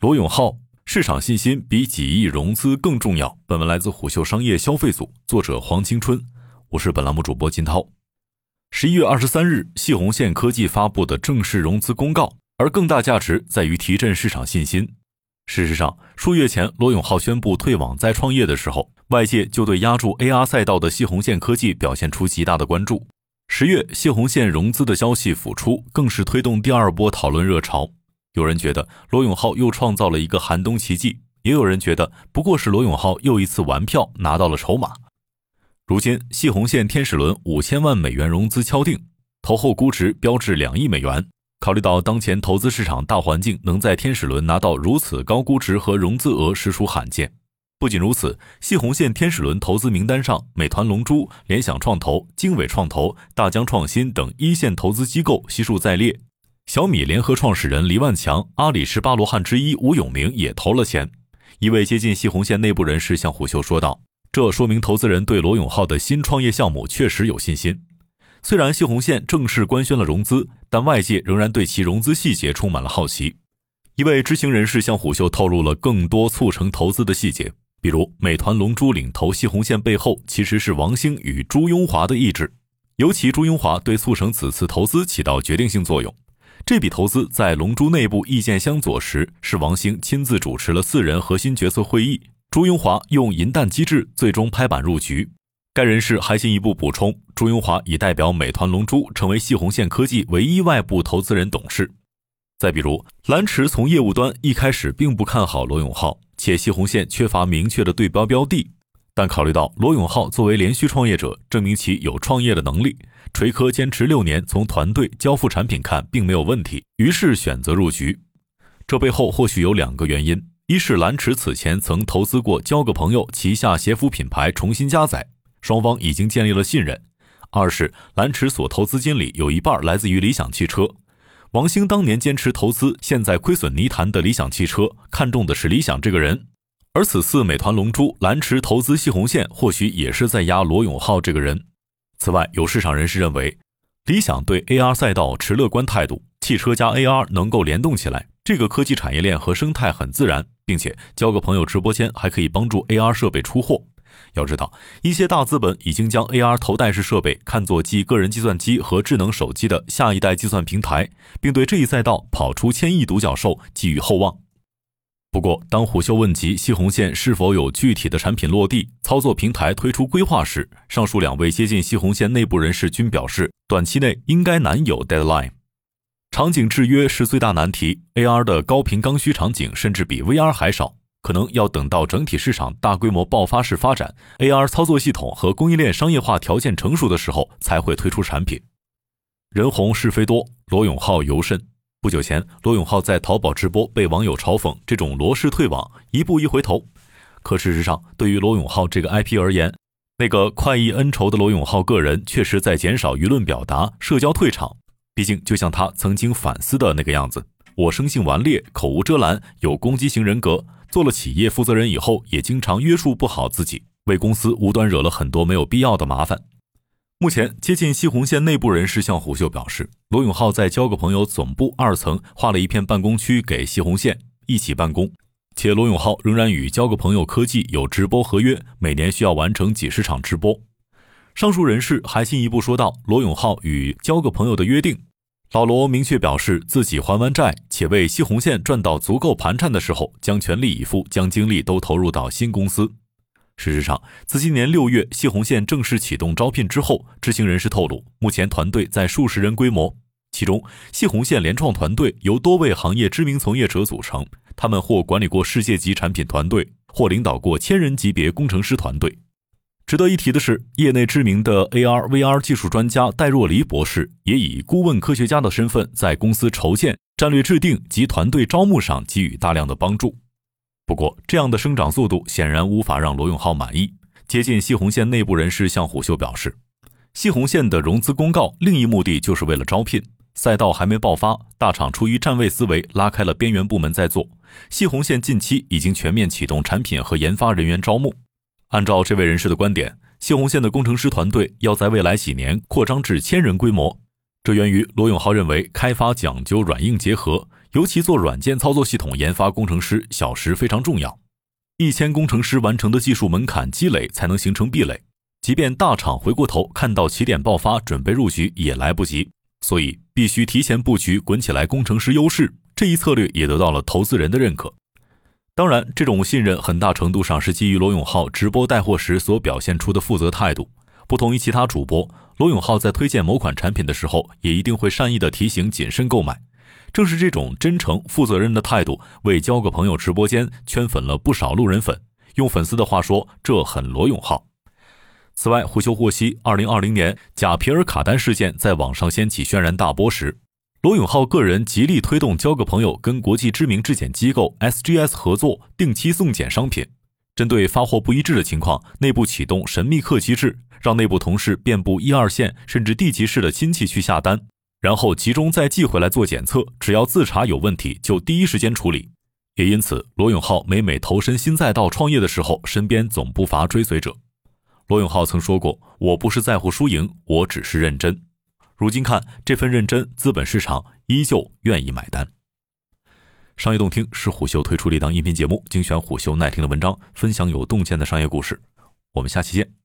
罗永浩，市场信心比几亿融资更重要。本文来自虎嗅商业消费组，作者黄青春，我是本栏目主播金涛。十一月二十三日，细红线科技发布的正式融资公告，而更大价值在于提振市场信心。事实上，数月前罗永浩宣布退网再创业的时候，外界就对压住 AR 赛道的系红线科技表现出极大的关注。十月，系红线融资的消息复出，更是推动第二波讨论热潮。有人觉得罗永浩又创造了一个寒冬奇迹，也有人觉得不过是罗永浩又一次玩票拿到了筹码。如今，系红线天使轮五千万美元融资敲定，投后估值标至两亿美元。考虑到当前投资市场大环境，能在天使轮拿到如此高估值和融资额实属罕见。不仅如此，系红线天使轮投资名单上，美团龙珠、联想创投、经纬创投、大疆创新等一线投资机构悉数在列。小米联合创始人黎万强、阿里十八罗汉之一吴永明也投了钱。一位接近系红线内部人士向虎嗅说道：“这说明投资人对罗永浩的新创业项目确实有信心。虽然系红线正式官宣了融资，但外界仍然对其融资细节充满了好奇。”一位知情人士向虎嗅透露了更多促成投资的细节，比如美团龙珠领投系红线背后其实是王兴与朱庸华的意志，尤其朱庸华对促成此次投资起到决定性作用。这笔投资在龙珠内部意见相左时，是王兴亲自主持了四人核心决策会议，朱庸华用银弹机制最终拍板入局。该人士还进一步补充，朱庸华已代表美团龙珠成为系红线科技唯一外部投资人董事。再比如，蓝驰从业务端一开始并不看好罗永浩，且系红线缺乏明确的对标标的。但考虑到罗永浩作为连续创业者，证明其有创业的能力，锤科坚持六年，从团队交付产品看并没有问题，于是选择入局。这背后或许有两个原因：一是蓝驰此前曾投资过交个朋友旗下鞋服品牌重新加载，双方已经建立了信任；二是蓝驰所投资金里有一半来自于理想汽车，王兴当年坚持投资现在亏损泥潭的理想汽车，看中的是理想这个人。而此次美团龙珠、蓝驰投资系红线，或许也是在压罗永浩这个人。此外，有市场人士认为，理想对 AR 赛道持乐观态度，汽车加 AR 能够联动起来，这个科技产业链和生态很自然，并且交个朋友直播间还可以帮助 AR 设备出货。要知道，一些大资本已经将 AR 头戴式设备看作继个人计算机和智能手机的下一代计算平台，并对这一赛道跑出千亿独角兽寄予厚望。不过，当虎嗅问及西红线是否有具体的产品落地、操作平台推出规划时，上述两位接近西红线内部人士均表示，短期内应该难有 deadline。场景制约是最大难题，AR 的高频刚需场景甚至比 VR 还少，可能要等到整体市场大规模爆发式发展，AR 操作系统和供应链商业化条件成熟的时候，才会推出产品。人红是非多，罗永浩尤甚。不久前，罗永浩在淘宝直播被网友嘲讽这种罗氏退网，一步一回头。可事实上，对于罗永浩这个 IP 而言，那个快意恩仇的罗永浩个人确实在减少舆论表达、社交退场。毕竟，就像他曾经反思的那个样子：我生性顽劣，口无遮拦，有攻击型人格。做了企业负责人以后，也经常约束不好自己，为公司无端惹了很多没有必要的麻烦。目前，接近西红线内部人士向虎嗅表示，罗永浩在交个朋友总部二层划了一片办公区给西红线一起办公，且罗永浩仍然与交个朋友科技有直播合约，每年需要完成几十场直播。上述人士还进一步说到，罗永浩与交个朋友的约定，老罗明确表示自己还完债，且为西红线赚到足够盘缠的时候，将全力以赴，将精力都投入到新公司。事实上，自今年六月系红线正式启动招聘之后，知情人士透露，目前团队在数十人规模，其中系红线联创团队由多位行业知名从业者组成，他们或管理过世界级产品团队，或领导过千人级别工程师团队。值得一提的是，业内知名的 AR VR 技术专家戴若黎博士也以顾问科学家的身份，在公司筹建、战略制定及团队招募上给予大量的帮助。不过，这样的生长速度显然无法让罗永浩满意。接近西红线内部人士向虎嗅表示，西红线的融资公告另一目的就是为了招聘。赛道还没爆发，大厂出于站位思维，拉开了边缘部门在做。西红线近期已经全面启动产品和研发人员招募。按照这位人士的观点，西红线的工程师团队要在未来几年扩张至千人规模。这源于罗永浩认为，开发讲究软硬结合。尤其做软件操作系统研发工程师，小时非常重要。一千工程师完成的技术门槛积累，才能形成壁垒。即便大厂回过头看到起点爆发，准备入局也来不及。所以必须提前布局，滚起来工程师优势。这一策略也得到了投资人的认可。当然，这种信任很大程度上是基于罗永浩直播带货时所表现出的负责态度。不同于其他主播，罗永浩在推荐某款产品的时候，也一定会善意的提醒谨慎购买。正是这种真诚、负责任的态度，为交个朋友直播间圈粉了不少路人粉。用粉丝的话说，这很罗永浩。此外，胡修获悉，二零二零年贾皮尔卡丹事件在网上掀起轩然大波时，罗永浩个人极力推动交个朋友跟国际知名质检机构 SGS 合作，定期送检商品。针对发货不一致的情况，内部启动神秘客机制，让内部同事遍布一二线甚至地级市的亲戚去下单。然后集中再寄回来做检测，只要自查有问题，就第一时间处理。也因此，罗永浩每每投身新赛道创业的时候，身边总不乏追随者。罗永浩曾说过：“我不是在乎输赢，我只是认真。”如今看这份认真，资本市场依旧愿意买单。商业洞听是虎嗅推出的一档音频节目，精选虎嗅耐听的文章，分享有洞见的商业故事。我们下期见。